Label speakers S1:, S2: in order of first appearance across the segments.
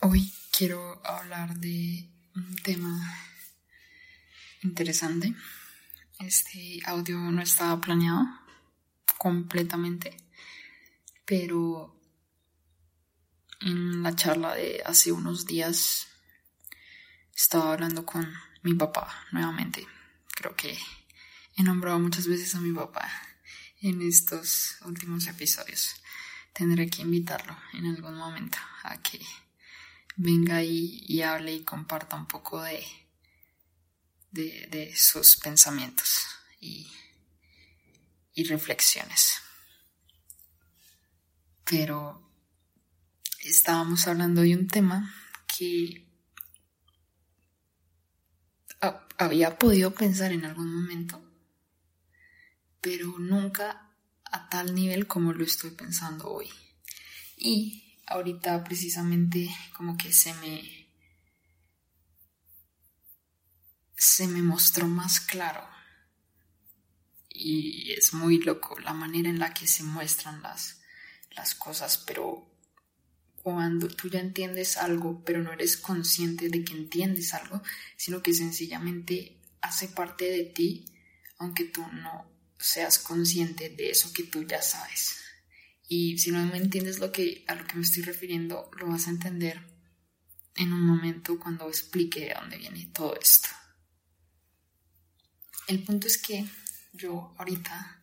S1: Hoy quiero hablar de un tema interesante. Este audio no estaba planeado completamente, pero en la charla de hace unos días estaba hablando con mi papá nuevamente. Creo que he nombrado muchas veces a mi papá en estos últimos episodios. Tendré que invitarlo en algún momento a que venga y, hable y comparta un poco de, de, sus pensamientos y, y reflexiones. Pero estábamos hablando de un tema que había podido pensar en algún momento, pero nunca a tal nivel como lo estoy pensando hoy. Y ahorita precisamente como que se me se me mostró más claro y es muy loco la manera en la que se muestran las, las cosas, pero cuando tú ya entiendes algo, pero no eres consciente de que entiendes algo, sino que sencillamente hace parte de ti, aunque tú no seas consciente de eso que tú ya sabes. Y si no me entiendes lo que, a lo que me estoy refiriendo, lo vas a entender en un momento cuando explique de dónde viene todo esto. El punto es que yo ahorita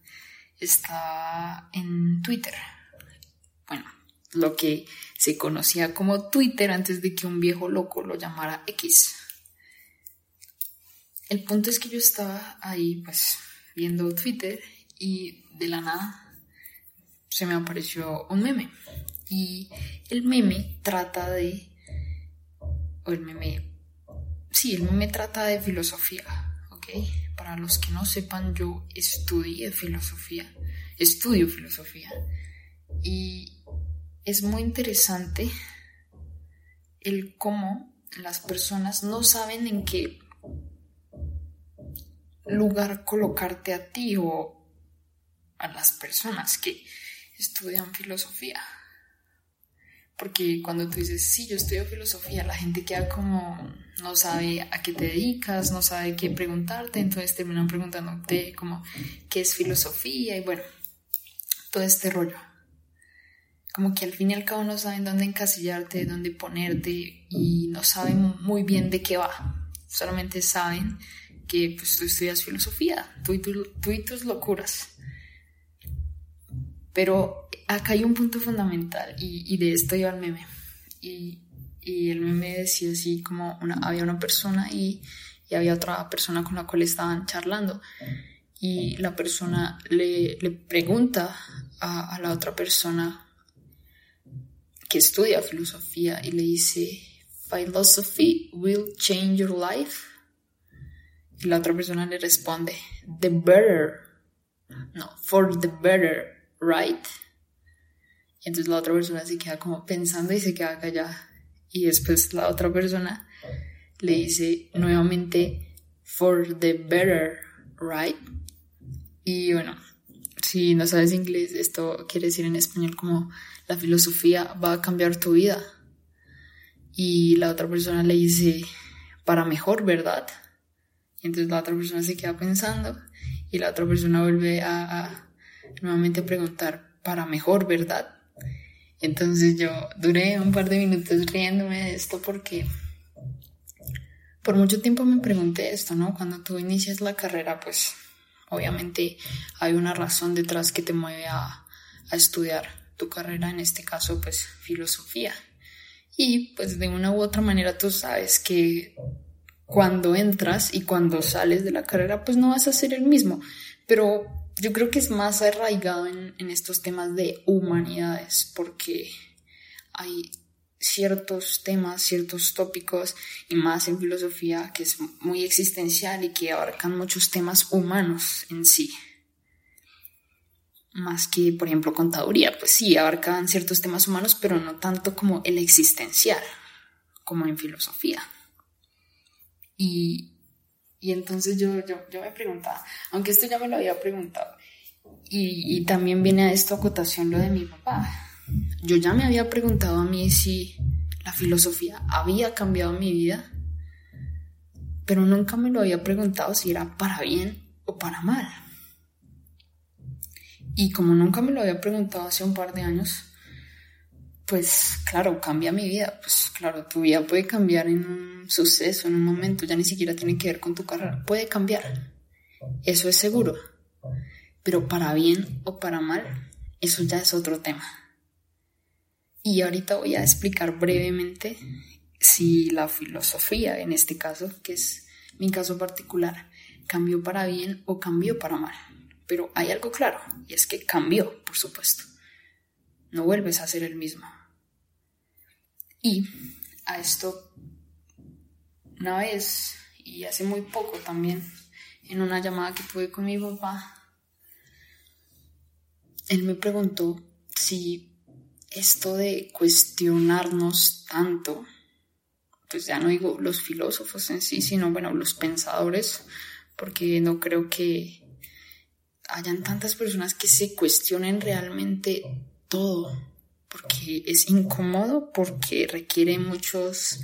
S1: está en Twitter. Bueno, lo que se conocía como Twitter antes de que un viejo loco lo llamara X. El punto es que yo estaba ahí pues viendo Twitter y de la nada se me apareció un meme. Y el meme trata de. O el meme. Sí, el meme trata de filosofía, ¿ok? Para los que no sepan, yo estudié filosofía. Estudio filosofía. Y es muy interesante el cómo las personas no saben en qué lugar colocarte a ti o a las personas que estudian filosofía. Porque cuando tú dices, sí, yo estudio filosofía, la gente queda como, no sabe a qué te dedicas, no sabe qué preguntarte, entonces terminan preguntándote como, ¿qué es filosofía? Y bueno, todo este rollo. Como que al fin y al cabo no saben dónde encasillarte, dónde ponerte y no saben muy bien de qué va. Solamente saben que pues, tú estudias filosofía, tú y, tú y tus locuras. Pero acá hay un punto fundamental y, de esto iba el meme. Y, el meme decía así como había una persona y, había otra persona con la cual estaban charlando. Y la persona le, pregunta a la otra persona que estudia filosofía y le dice, Philosophy will change your life. Y la otra persona le responde, The better. No, for the better right? Y entonces la otra persona se queda como pensando y se queda callada. Y después la otra persona le dice nuevamente, for the better, right? Y bueno, si no sabes inglés, esto quiere decir en español como la filosofía va a cambiar tu vida. Y la otra persona le dice, para mejor, ¿verdad? Y entonces la otra persona se queda pensando y la otra persona vuelve a nuevamente preguntar para mejor, ¿verdad? Entonces yo duré un par de minutos riéndome de esto porque por mucho tiempo me pregunté esto, ¿no? Cuando tú inicias la carrera, pues obviamente hay una razón detrás que te mueve a, estudiar tu carrera, en este caso, pues filosofía. Y pues de una u otra manera tú sabes que cuando entras y cuando sales de la carrera, pues no vas a ser el mismo. Pero yo creo que es más arraigado en, estos temas de humanidades, porque hay ciertos temas, ciertos tópicos, y más en filosofía, que es muy existencial y que abarcan muchos temas humanos en sí. Más que, por ejemplo, contaduría, pues sí, abarcan ciertos temas humanos, pero no tanto como el existencial, como en filosofía. Y, y entonces yo, yo, yo me preguntaba, aunque esto ya me lo había preguntado, y, y también viene a esta acotación lo de mi papá. Yo ya me había preguntado a mí si la filosofía había cambiado mi vida, pero nunca me lo había preguntado si era para bien o para mal. Y como nunca me lo había preguntado hace un par de años, pues claro, cambia mi vida. Pues claro, tu vida puede cambiar en un suceso, en un momento, ya ni siquiera tiene que ver con tu carrera. Puede cambiar. Eso es seguro. Pero para bien o para mal, eso ya es otro tema. Y ahorita voy a explicar brevemente si la filosofía, en este caso, que es mi caso particular, cambió para bien o cambió para mal. Pero hay algo claro, y es que cambió, por supuesto. No vuelves a ser el mismo. Y a esto, una vez, y hace muy poco también, en una llamada que tuve con mi papá, él me preguntó si esto de cuestionarnos tanto, pues ya no digo los filósofos en sí, sino bueno, los pensadores, porque no creo que hayan tantas personas que se cuestionen realmente todo, porque es incómodo, porque requiere muchos,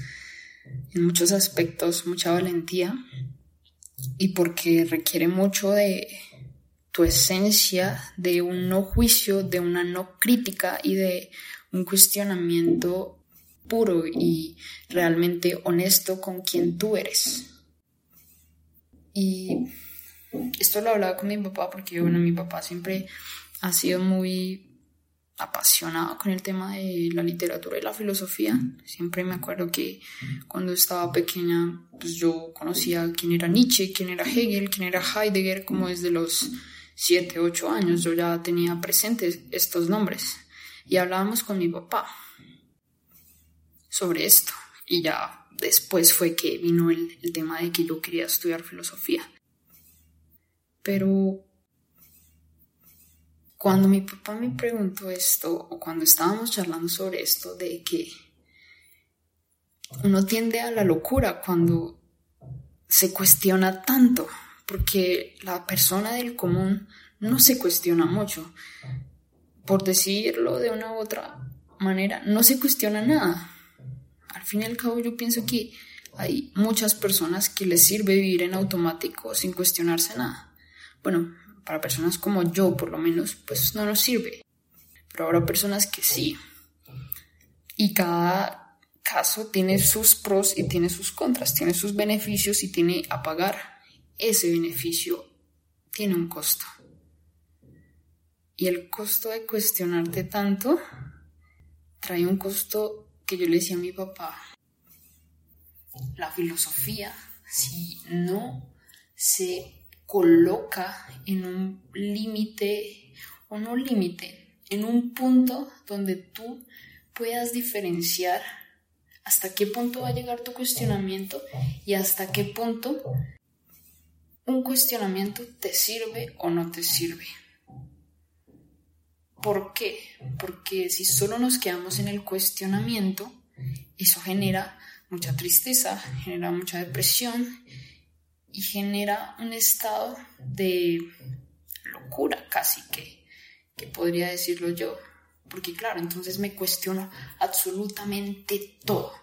S1: en muchos aspectos, mucha valentía y porque requiere mucho de tu esencia, de un no juicio, de una no crítica y de un cuestionamiento puro y realmente honesto con quien tú eres. Y esto lo hablaba con mi papá porque, bueno, mi papá siempre ha sido muy apasionado con el tema de la literatura y la filosofía. Siempre me acuerdo que cuando estaba pequeña, pues yo conocía quién era Nietzsche, quién era Hegel, quién era Heidegger, como desde los 7, 8 años yo ya tenía presentes estos nombres. Y hablábamos con mi papá sobre esto. Y ya después fue que vino el, el tema de que yo quería estudiar filosofía. Pero cuando mi papá me preguntó esto, o cuando estábamos charlando sobre esto, de que uno tiende a la locura cuando se cuestiona tanto, porque la persona del común no se cuestiona mucho. Por decirlo de una u otra manera, no se cuestiona nada. Al fin y al cabo yo pienso que hay muchas personas que les sirve vivir en automático sin cuestionarse nada. Bueno, para personas como yo, por lo menos, pues no nos sirve. Pero habrá personas que sí. Y cada caso tiene sus pros y tiene sus contras, tiene sus beneficios y tiene a pagar. Ese beneficio tiene un costo. Y el costo de cuestionarte tanto trae un costo que yo le decía a mi papá. La filosofía, si no se coloca en un límite, o no límite, en un punto donde tú puedas diferenciar hasta qué punto va a llegar tu cuestionamiento y hasta qué punto un cuestionamiento te sirve o no te sirve. ¿Por qué? Porque si solo nos quedamos en el cuestionamiento, eso genera mucha tristeza, genera mucha depresión y genera un estado de locura casi que, que podría decirlo yo. Porque claro, entonces me cuestiono absolutamente todo.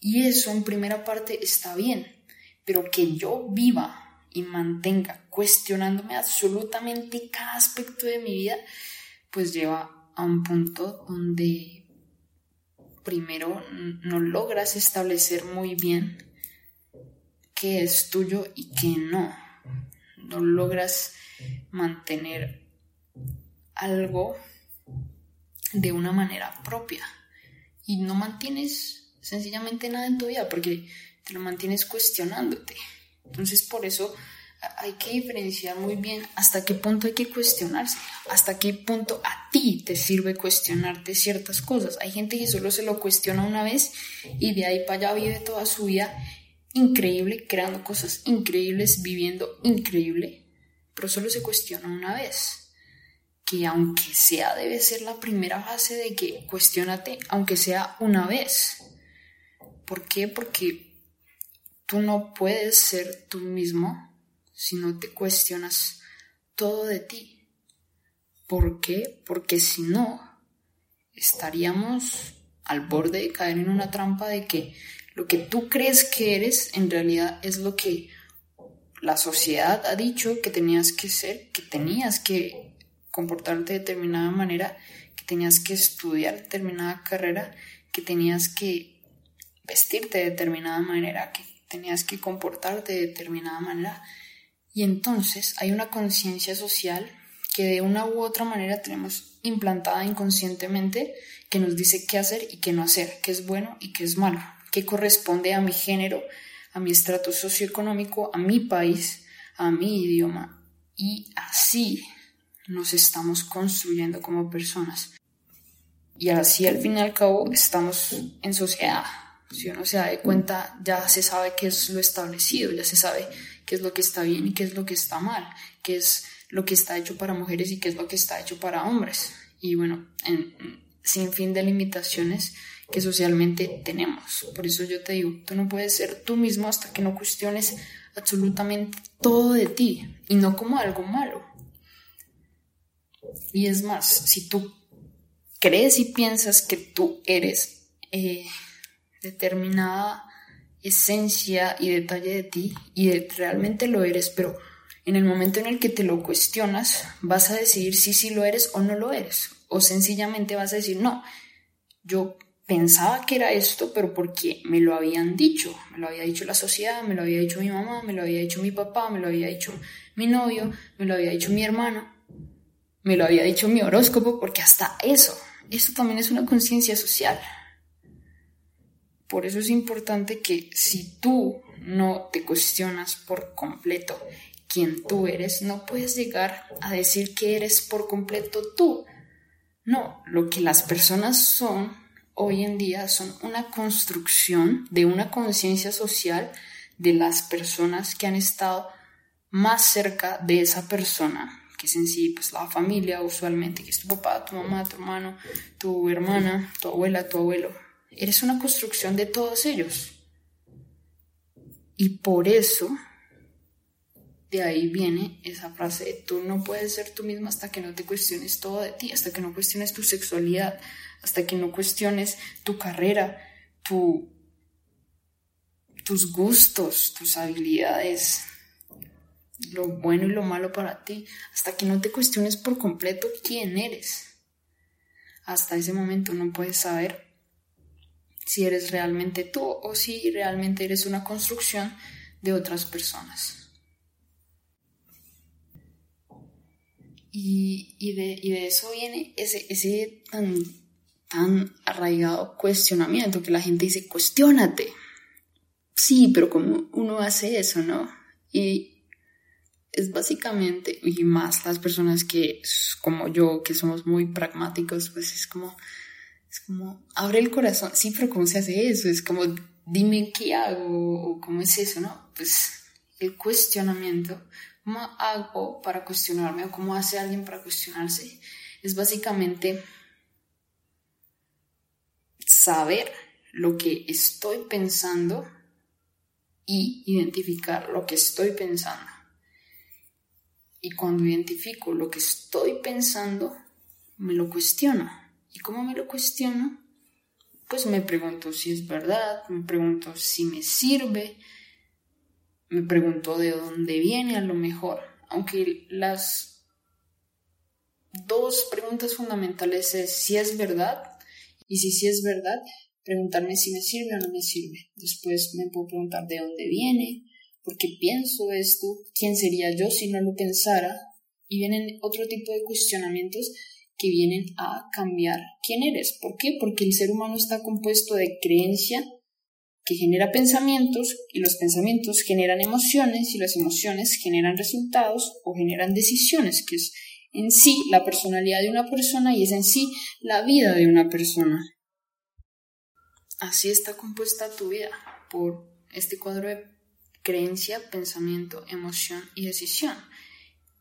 S1: Y eso en primera parte está bien, pero que yo viva y mantenga cuestionándome absolutamente cada aspecto de mi vida, pues lleva a un punto donde primero no logras establecer muy bien qué es tuyo y qué no. No logras mantener algo de una manera propia y no mantienes sencillamente nada en tu vida porque te lo mantienes cuestionándote. Entonces por eso hay que diferenciar muy bien hasta qué punto hay que cuestionarse, hasta qué punto a ti te sirve cuestionarte ciertas cosas. Hay gente que solo se lo cuestiona una vez y de ahí para allá vive toda su vida increíble, creando cosas increíbles, viviendo increíble, pero solo se cuestiona una vez. Que aunque sea debe ser la primera fase de que cuestionate, aunque sea una vez. ¿Por qué? Porque tú no puedes ser tú mismo si no te cuestionas todo de ti. ¿Por qué? Porque si no, estaríamos al borde de caer en una trampa de que lo que tú crees que eres en realidad es lo que la sociedad ha dicho que tenías que ser, que tenías que comportarte de determinada manera, que tenías que estudiar determinada carrera, que tenías que vestirte de determinada manera, que tenías que comportarte de determinada manera. Y entonces hay una conciencia social que de una u otra manera tenemos implantada inconscientemente que nos dice qué hacer y qué no hacer, qué es bueno y qué es malo, qué corresponde a mi género, a mi estrato socioeconómico, a mi país, a mi idioma. Y así nos estamos construyendo como personas. Y así al fin y al cabo estamos en sociedad. Si uno se da cuenta, ya se sabe qué es lo establecido, ya se sabe qué es lo que está bien y qué es lo que está mal, qué es lo que está hecho para mujeres y qué es lo que está hecho para hombres. Y bueno, en, sin fin de limitaciones que socialmente tenemos. Por eso yo te digo, tú no puedes ser tú mismo hasta que no cuestiones absolutamente todo de ti y no como algo malo. Y es más, si tú crees y piensas que tú eres eh, determinada esencia y detalle de ti y realmente lo eres, pero en el momento en el que te lo cuestionas, vas a decidir si sí lo eres o no lo eres. O sencillamente vas a decir, no, yo pensaba que era esto, pero porque me lo habían dicho. Me lo había dicho la sociedad, me lo había dicho mi mamá, me lo había dicho mi papá, me lo había dicho mi novio, me lo había dicho mi hermano, me lo había dicho mi horóscopo, porque hasta eso, eso también es una conciencia social. Por eso es importante que si tú no te cuestionas por completo quién tú eres, no puedes llegar a decir que eres por completo tú. No, lo que las personas son hoy en día son una construcción de una conciencia social de las personas que han estado más cerca de esa persona, que es en sí pues la familia usualmente, que es tu papá, tu mamá, tu hermano, tu hermana, tu abuela, tu abuelo. Eres una construcción de todos ellos. Y por eso de ahí viene esa frase de tú no puedes ser tú misma hasta que no te cuestiones todo de ti, hasta que no cuestiones tu sexualidad, hasta que no cuestiones tu carrera, tu, tus gustos, tus habilidades, lo bueno y lo malo para ti, hasta que no te cuestiones por completo quién eres. Hasta ese momento no puedes saber si eres realmente tú o si realmente eres una construcción de otras personas. Y, de, eso viene ese, ese tan, tan arraigado cuestionamiento que la gente dice, cuestionate. Sí, pero como uno hace eso, ¿no? Y es básicamente, y más las personas que, como yo, que somos muy pragmáticos, pues es como, es como, abre el corazón. Sí, pero ¿cómo se hace eso? Es como, dime qué hago, o cómo es eso, ¿no? Pues el cuestionamiento ¿Cómo hago para cuestionarme o cómo hace alguien para cuestionarse? Es básicamente saber lo que estoy pensando y identificar lo que estoy pensando. Y cuando identifico lo que estoy pensando, me lo cuestiono. ¿Y cómo me lo cuestiono? Pues me pregunto si es verdad, me pregunto si me sirve, me preguntó de dónde viene a lo mejor, aunque las dos preguntas fundamentales es si es verdad y si sí es verdad, preguntarme si me sirve o no me sirve. Después me puedo preguntar de dónde viene, por qué pienso esto, quién sería yo si no lo pensara, y vienen otro tipo de cuestionamientos que vienen a cambiar quién eres. ¿Por qué? Porque el ser humano está compuesto de creencia, que genera pensamientos y los pensamientos generan emociones y las emociones generan resultados o generan decisiones, que es en sí la personalidad de una persona y es en sí la vida de una persona. Así está compuesta tu vida por este cuadro de creencia, pensamiento, emoción y decisión,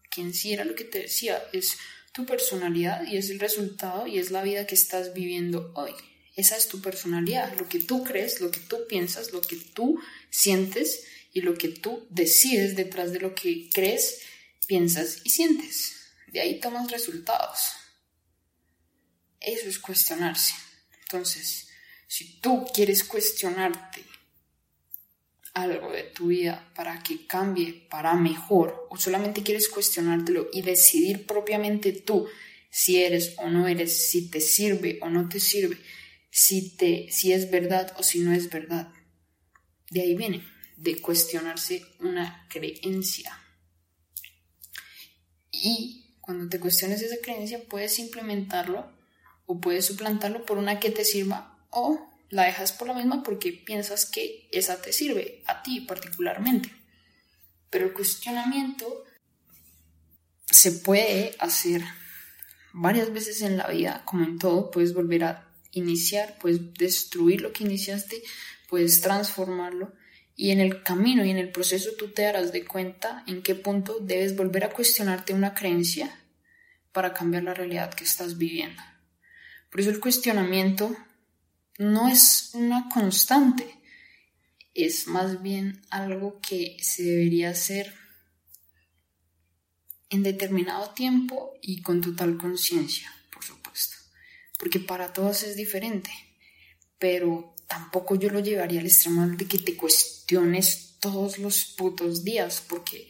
S1: que en sí era lo que te decía, es tu personalidad y es el resultado y es la vida que estás viviendo hoy. Esa es tu personalidad, lo que tú crees, lo que tú piensas, lo que tú sientes y lo que tú decides detrás de lo que crees, piensas y sientes. De ahí tomas resultados. Eso es cuestionarse. Entonces, Si tú quieres cuestionarte algo de tu vida para que cambie para mejor o solamente quieres cuestionártelo y decidir propiamente tú si eres o no eres, si te sirve o no te sirve, si, te, si es verdad o si no es verdad. De ahí viene, de cuestionarse una creencia. Y cuando te cuestiones esa creencia puedes implementarlo o puedes suplantarlo por una que te sirva o la dejas por la misma porque piensas que esa te sirve, a ti particularmente. Pero el cuestionamiento se puede hacer varias veces en la vida, como en todo, puedes volver a iniciar, puedes destruir lo que iniciaste, puedes transformarlo y en el camino y en el proceso tú te darás de cuenta en qué punto debes volver a cuestionarte una creencia para cambiar la realidad que estás viviendo. Por eso el cuestionamiento no es una constante, es más bien algo que se debería hacer en determinado tiempo y con total conciencia, por supuesto, porque para todos es diferente, pero tampoco yo lo llevaría al extremo de que te cuestiones todos los putos días, porque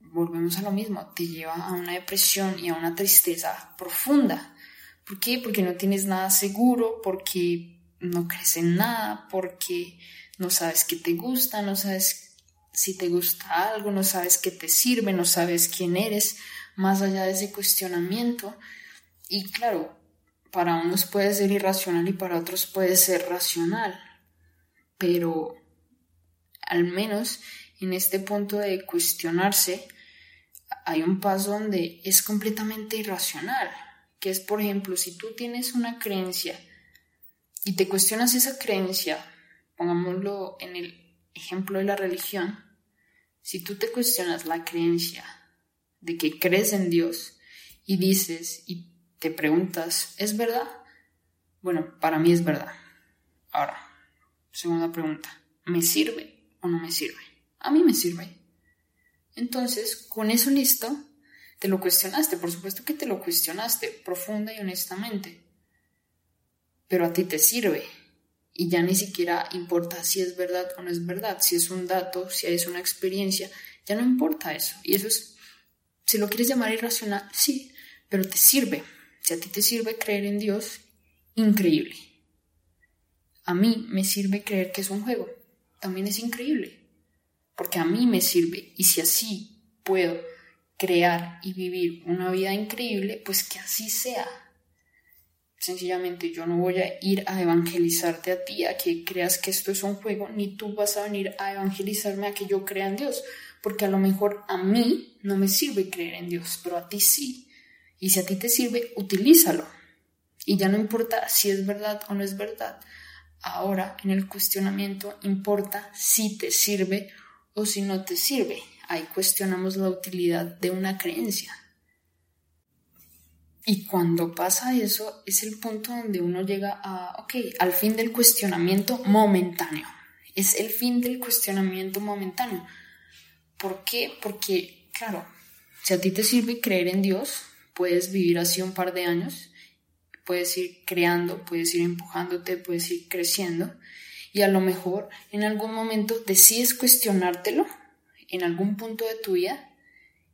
S1: volvemos a lo mismo, te lleva a una depresión y a una tristeza profunda. ¿Por qué? Porque no tienes nada seguro, porque no crees en nada, porque no sabes qué te gusta, no sabes si te gusta algo, no sabes qué te sirve, no sabes quién eres, más allá de ese cuestionamiento. Y claro, para unos puede ser irracional y para otros puede ser racional, pero al menos en este punto de cuestionarse hay un paso donde es completamente irracional que es, por ejemplo, si tú tienes una creencia y te cuestionas esa creencia, pongámoslo en el ejemplo de la religión, si tú te cuestionas la creencia de que crees en Dios y dices te preguntas, ¿es verdad? Bueno, para mí es verdad. Ahora, segunda pregunta, ¿me sirve o no me sirve? A mí me sirve. Entonces, con eso listo, te lo cuestionaste, por supuesto que te lo cuestionaste profunda y honestamente, pero a ti te sirve y ya ni siquiera importa si es verdad o no es verdad, si es un dato, si es una experiencia, ya no importa eso. Y eso es, si lo quieres llamar irracional, sí, pero te sirve. Si a ti te sirve creer en Dios, increíble. A mí me sirve creer que es un juego, también es increíble, porque a mí me sirve y si así puedo crear y vivir una vida increíble, pues que así sea. Sencillamente yo no voy a ir a evangelizarte a ti, a que creas que esto es un juego, ni tú vas a venir a evangelizarme a que yo crea en Dios, porque a lo mejor a mí no me sirve creer en Dios, pero a ti sí. Y si a ti te sirve, utilízalo. Y ya no importa si es verdad o no es verdad. Ahora en el cuestionamiento importa si te sirve o si no te sirve ahí cuestionamos la utilidad de una creencia. Y cuando pasa eso, es el punto donde uno llega a, ok, al fin del cuestionamiento momentáneo. Es el fin del cuestionamiento momentáneo. ¿Por qué? Porque, claro, si a ti te sirve creer en Dios, puedes vivir así un par de años, puedes ir creando, puedes ir empujándote, puedes ir creciendo, y a lo mejor en algún momento decides cuestionártelo en algún punto de tu vida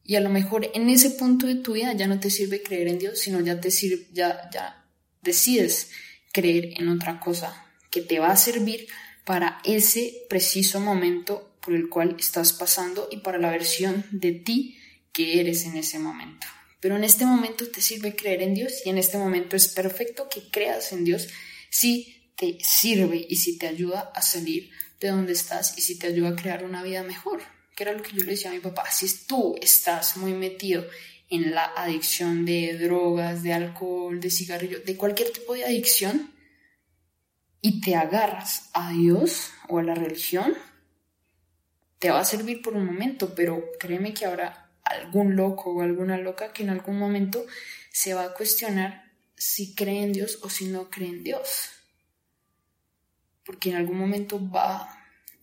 S1: y a lo mejor en ese punto de tu vida ya no te sirve creer en Dios, sino ya te sirve, ya, ya decides creer en otra cosa que te va a servir para ese preciso momento por el cual estás pasando y para la versión de ti que eres en ese momento. Pero en este momento te sirve creer en Dios y en este momento es perfecto que creas en Dios si te sirve y si te ayuda a salir de donde estás y si te ayuda a crear una vida mejor que era lo que yo le decía a mi papá, si tú estás muy metido en la adicción de drogas, de alcohol, de cigarrillo, de cualquier tipo de adicción, y te agarras a Dios o a la religión, te va a servir por un momento, pero créeme que habrá algún loco o alguna loca que en algún momento se va a cuestionar si cree en Dios o si no cree en Dios. Porque en algún momento va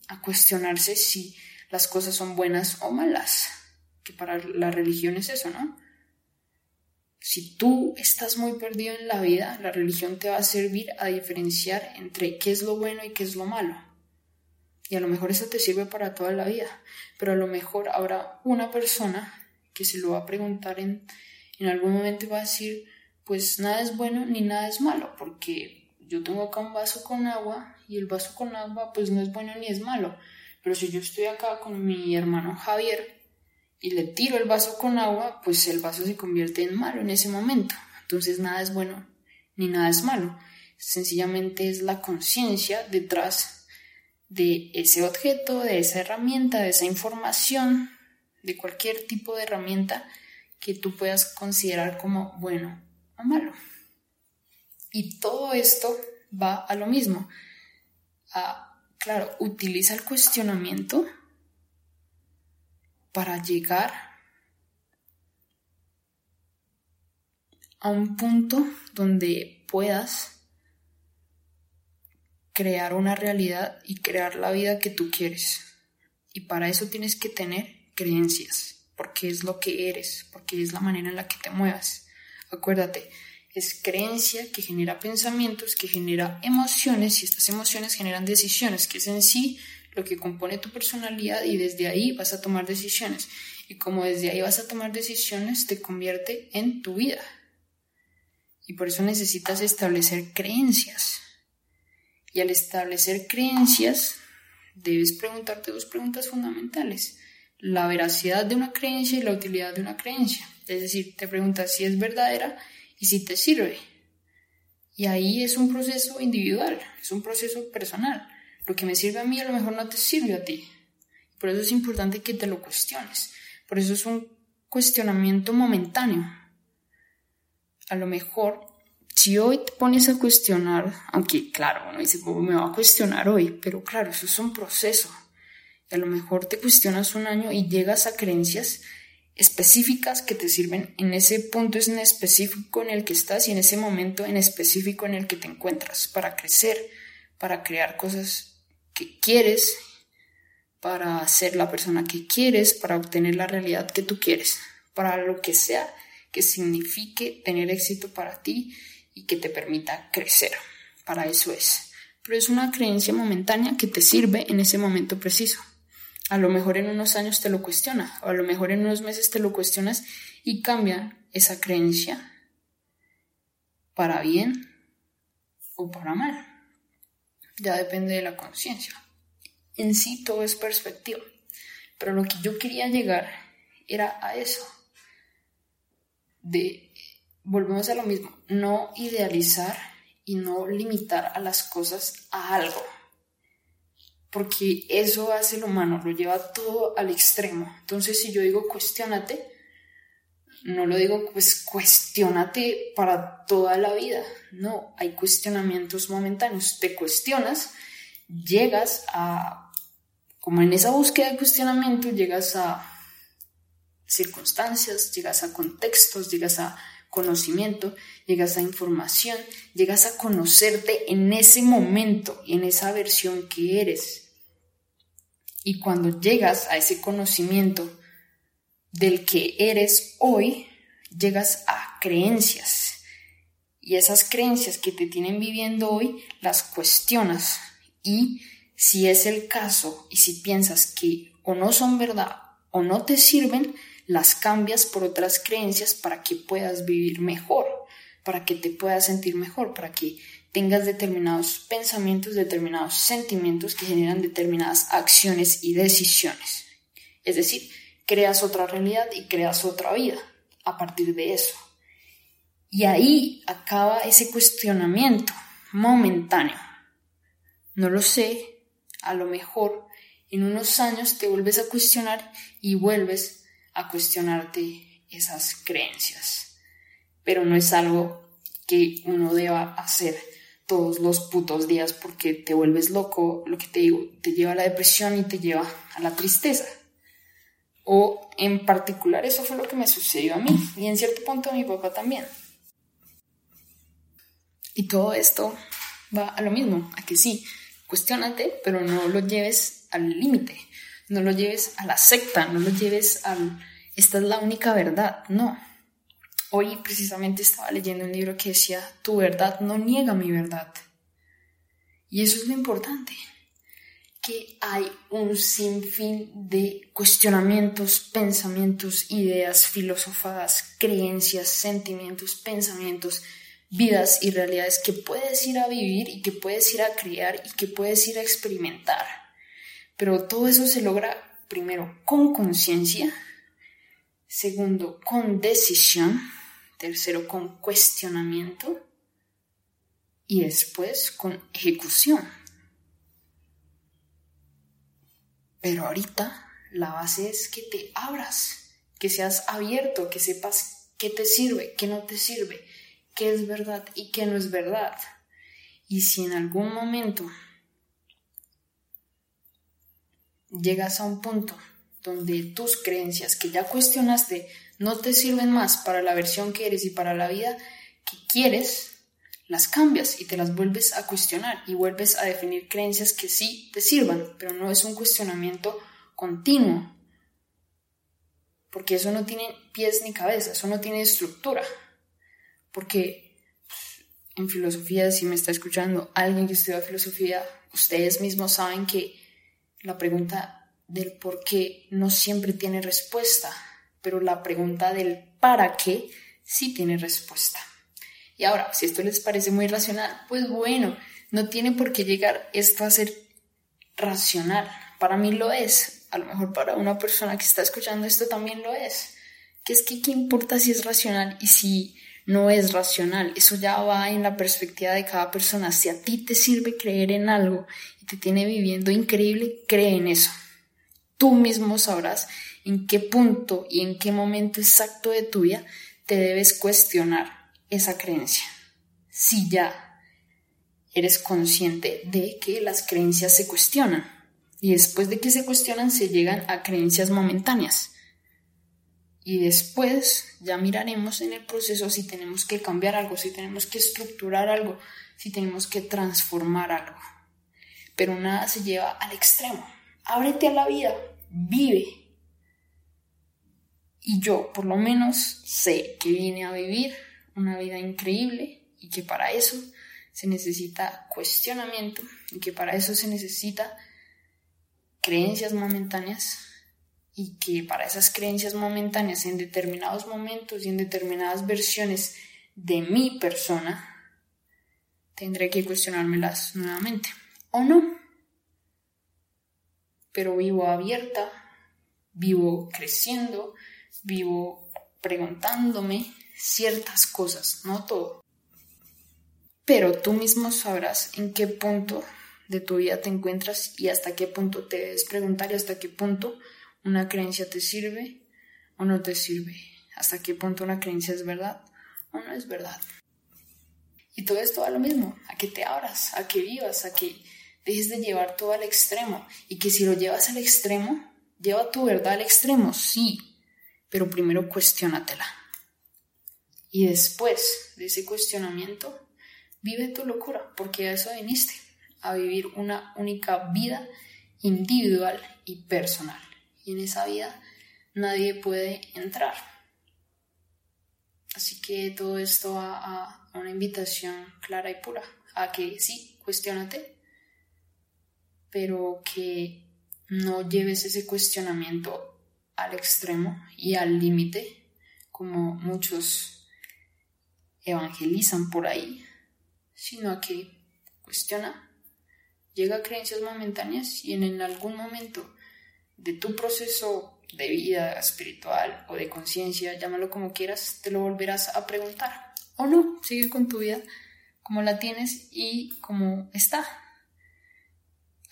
S1: a cuestionarse si las cosas son buenas o malas, que para la religión es eso, ¿no? Si tú estás muy perdido en la vida, la religión te va a servir a diferenciar entre qué es lo bueno y qué es lo malo. Y a lo mejor eso te sirve para toda la vida, pero a lo mejor habrá una persona que se lo va a preguntar en, en algún momento y va a decir, pues nada es bueno ni nada es malo, porque yo tengo acá un vaso con agua y el vaso con agua pues no es bueno ni es malo. Pero si yo estoy acá con mi hermano Javier y le tiro el vaso con agua, pues el vaso se convierte en malo en ese momento. Entonces nada es bueno ni nada es malo. Sencillamente es la conciencia detrás de ese objeto, de esa herramienta, de esa información, de cualquier tipo de herramienta que tú puedas considerar como bueno o malo. Y todo esto va a lo mismo. A, claro, utiliza el cuestionamiento para llegar a un punto donde puedas crear una realidad y crear la vida que tú quieres. Y para eso tienes que tener creencias, porque es lo que eres, porque es la manera en la que te muevas. Acuérdate, es creencia que genera pensamientos, que genera emociones y estas emociones generan decisiones, que es en sí lo que compone tu personalidad y desde ahí vas a tomar decisiones. Y como desde ahí vas a tomar decisiones, te convierte en tu vida. Y por eso necesitas establecer creencias. Y al establecer creencias, debes preguntarte dos preguntas fundamentales. La veracidad de una creencia y la utilidad de una creencia. Es decir, te preguntas si es verdadera y si te sirve. Y ahí es un proceso individual, es un proceso personal. Lo que me sirve a mí a lo mejor no te sirve a ti. Por eso es importante que te lo cuestiones. Por eso es un cuestionamiento momentáneo. A lo mejor, si hoy te pones a cuestionar, aunque claro, uno dice, ¿cómo me va a cuestionar hoy? Pero claro, eso es un proceso. Y a lo mejor te cuestionas un año y llegas a creencias específicas que te sirven en ese punto en específico en el que estás y en ese momento en específico en el que te encuentras para crecer, para crear cosas que quieres, para ser la persona que quieres, para obtener la realidad que tú quieres, para lo que sea que signifique tener éxito para ti y que te permita crecer. Para eso es. Pero es una creencia momentánea que te sirve en ese momento preciso. A lo mejor en unos años te lo cuestiona, o a lo mejor en unos meses te lo cuestionas y cambia esa creencia para bien o para mal ya depende de la conciencia. En sí todo es perspectiva, pero lo que yo quería llegar era a eso, de, volvemos a lo mismo, no idealizar y no limitar a las cosas a algo, porque eso hace el humano, lo lleva todo al extremo. Entonces si yo digo cuestionate, no lo digo pues cuestionate para toda la vida, no, hay cuestionamientos momentáneos, te cuestionas, llegas a, como en esa búsqueda de cuestionamiento, llegas a circunstancias, llegas a contextos, llegas a conocimiento, llegas a información, llegas a conocerte en ese momento y en esa versión que eres. Y cuando llegas a ese conocimiento, del que eres hoy, llegas a creencias. Y esas creencias que te tienen viviendo hoy, las cuestionas. Y si es el caso, y si piensas que o no son verdad o no te sirven, las cambias por otras creencias para que puedas vivir mejor, para que te puedas sentir mejor, para que tengas determinados pensamientos, determinados sentimientos que generan determinadas acciones y decisiones. Es decir, creas otra realidad y creas otra vida a partir de eso. Y ahí acaba ese cuestionamiento momentáneo. No lo sé, a lo mejor en unos años te vuelves a cuestionar y vuelves a cuestionarte esas creencias. Pero no es algo que uno deba hacer todos los putos días porque te vuelves loco, lo que te digo, te lleva a la depresión y te lleva a la tristeza. O en particular eso fue lo que me sucedió a mí y en cierto punto a mi papá también. Y todo esto va a lo mismo, a que sí, cuestionate, pero no lo lleves al límite, no lo lleves a la secta, no lo lleves al esta es la única verdad, no. Hoy precisamente estaba leyendo un libro que decía, tu verdad no niega mi verdad. Y eso es lo importante, que hay un sinfín de cuestionamientos, pensamientos, ideas, filosofadas, creencias, sentimientos, pensamientos, vidas y realidades que puedes ir a vivir y que puedes ir a crear y que puedes ir a experimentar. Pero todo eso se logra primero con conciencia, segundo con decisión, tercero con cuestionamiento y después con ejecución. Pero ahorita la base es que te abras, que seas abierto, que sepas qué te sirve, qué no te sirve, qué es verdad y qué no es verdad. Y si en algún momento llegas a un punto donde tus creencias que ya cuestionaste no te sirven más para la versión que eres y para la vida que quieres, las cambias y te las vuelves a cuestionar y vuelves a definir creencias que sí te sirvan, pero no es un cuestionamiento continuo, porque eso no tiene pies ni cabeza, eso no tiene estructura, porque pues, en filosofía, si me está escuchando alguien que estudia filosofía, ustedes mismos saben que la pregunta del por qué no siempre tiene respuesta, pero la pregunta del para qué sí tiene respuesta. Y ahora, si esto les parece muy racional, pues bueno, no tiene por qué llegar esto a ser racional. Para mí lo es. A lo mejor para una persona que está escuchando esto también lo es. Que es que qué importa si es racional y si no es racional. Eso ya va en la perspectiva de cada persona. Si a ti te sirve creer en algo y te tiene viviendo increíble, cree en eso. Tú mismo sabrás en qué punto y en qué momento exacto de tu vida te debes cuestionar esa creencia. Si ya eres consciente de que las creencias se cuestionan y después de que se cuestionan se llegan a creencias momentáneas. Y después ya miraremos en el proceso si tenemos que cambiar algo, si tenemos que estructurar algo, si tenemos que transformar algo. Pero nada se lleva al extremo. Ábrete a la vida, vive. Y yo por lo menos sé que vine a vivir una vida increíble y que para eso se necesita cuestionamiento y que para eso se necesita creencias momentáneas y que para esas creencias momentáneas en determinados momentos y en determinadas versiones de mi persona tendré que cuestionármelas nuevamente o no. Pero vivo abierta, vivo creciendo, vivo preguntándome ciertas cosas, no todo. Pero tú mismo sabrás en qué punto de tu vida te encuentras y hasta qué punto te debes preguntar y hasta qué punto una creencia te sirve o no te sirve, hasta qué punto una creencia es verdad o no es verdad. Y todo esto va lo mismo, a que te abras, a que vivas, a que dejes de llevar todo al extremo y que si lo llevas al extremo, lleva tu verdad al extremo, sí, pero primero cuestiónatela. Y después de ese cuestionamiento, vive tu locura, porque a eso viniste, a vivir una única vida individual y personal. Y en esa vida nadie puede entrar. Así que todo esto va a una invitación clara y pura, a que sí, cuestionate, pero que no lleves ese cuestionamiento al extremo y al límite, como muchos evangelizan por ahí, sino que cuestiona, llega a creencias momentáneas y en, algún momento de tu proceso de vida espiritual o de conciencia, llámalo como quieras, te lo volverás a preguntar. O no, sigue con tu vida como la tienes y como está.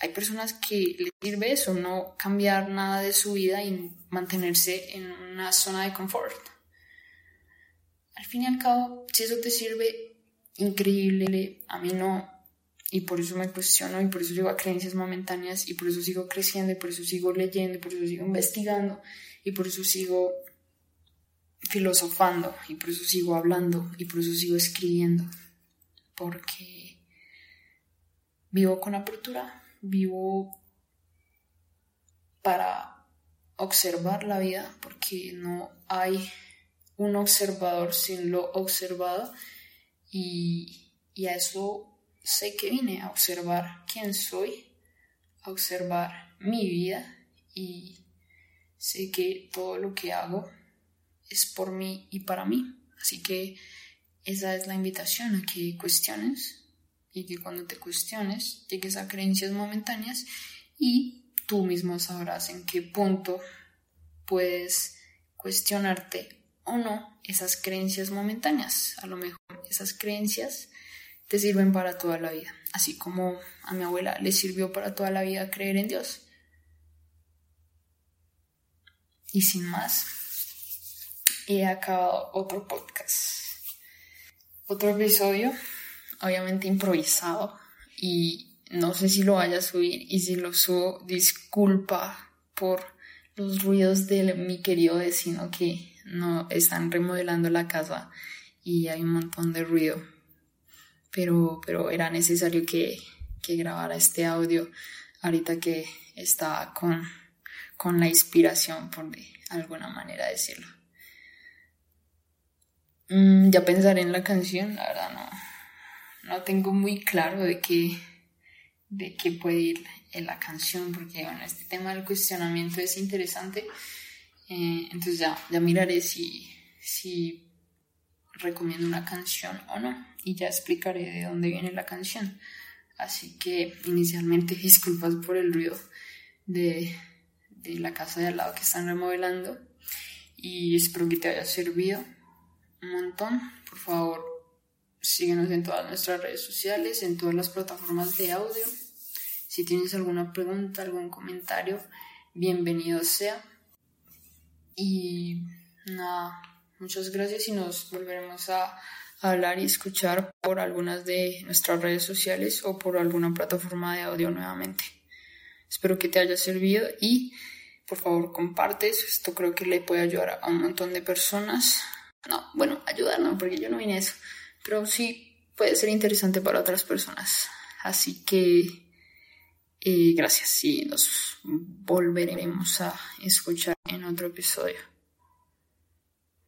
S1: Hay personas que les sirve eso, no cambiar nada de su vida y mantenerse en una zona de confort. Al fin y al cabo, si eso te sirve, increíble, a mí no. Y por eso me cuestiono y por eso llego a creencias momentáneas y por eso sigo creciendo y por eso sigo leyendo y por eso sigo investigando y por eso sigo filosofando y por eso sigo hablando y por eso sigo escribiendo. Porque vivo con apertura, vivo para observar la vida porque no hay un observador sin lo observado y, y a eso sé que vine a observar quién soy, a observar mi vida y sé que todo lo que hago es por mí y para mí. Así que esa es la invitación a que cuestiones y que cuando te cuestiones llegues a creencias momentáneas y tú mismo sabrás en qué punto puedes cuestionarte o no esas creencias momentáneas. A lo mejor esas creencias te sirven para toda la vida, así como a mi abuela le sirvió para toda la vida creer en Dios. Y sin más, he acabado otro podcast, otro episodio, obviamente improvisado y no sé si lo vaya a subir y si lo subo, disculpa por los ruidos de mi querido vecino que no están remodelando la casa y hay un montón de ruido. Pero, pero era necesario que, que grabara este audio ahorita que estaba con, con la inspiración, por de alguna manera decirlo. Mm, ya pensaré en la canción, la verdad no, no tengo muy claro de qué, de qué puede ir en la canción, porque bueno, este tema del cuestionamiento es interesante. Eh, entonces ya, ya miraré si, si recomiendo una canción o no y ya explicaré de dónde viene la canción. Así que inicialmente disculpas por el ruido de, de la casa de al lado que están remodelando y espero que te haya servido un montón. Por favor, síguenos en todas nuestras redes sociales, en todas las plataformas de audio. Si tienes alguna pregunta, algún comentario, bienvenido sea. Y nada, muchas gracias y nos volveremos a hablar y escuchar por algunas de nuestras redes sociales o por alguna plataforma de audio nuevamente. Espero que te haya servido y por favor compartes. Esto creo que le puede ayudar a un montón de personas. No, bueno, ayudar no, porque yo no vine a eso. Pero sí puede ser interesante para otras personas. Así que eh, gracias y nos volveremos a escuchar en otro episodio.